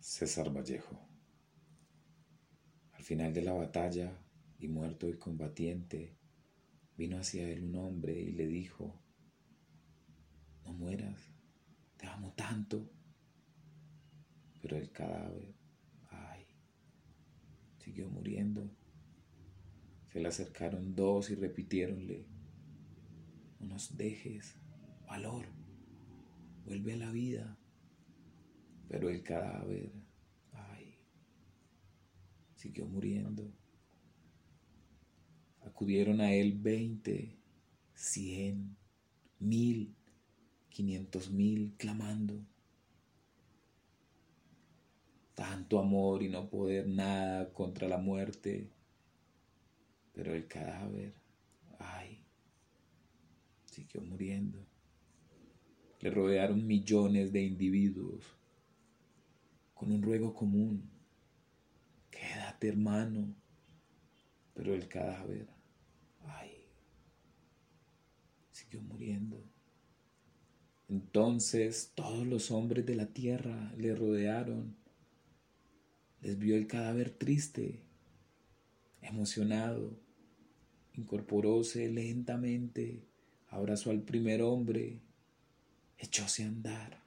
César Vallejo. Al final de la batalla, y muerto el combatiente, vino hacia él un hombre y le dijo, no mueras, te amo tanto. Pero el cadáver, ay, siguió muriendo. Se le acercaron dos y repitiéronle, no nos dejes, valor, vuelve a la vida. Pero el cadáver, ay, siguió muriendo. Acudieron a él veinte, cien, mil, quinientos mil, clamando. Tanto amor y no poder nada contra la muerte. Pero el cadáver, ay, siguió muriendo. Le rodearon millones de individuos con un ruego común. Quédate, hermano. Pero el cadáver, ay, siguió muriendo. Entonces todos los hombres de la tierra le rodearon. Les vio el cadáver triste, emocionado. Incorporóse lentamente, abrazó al primer hombre, echóse a andar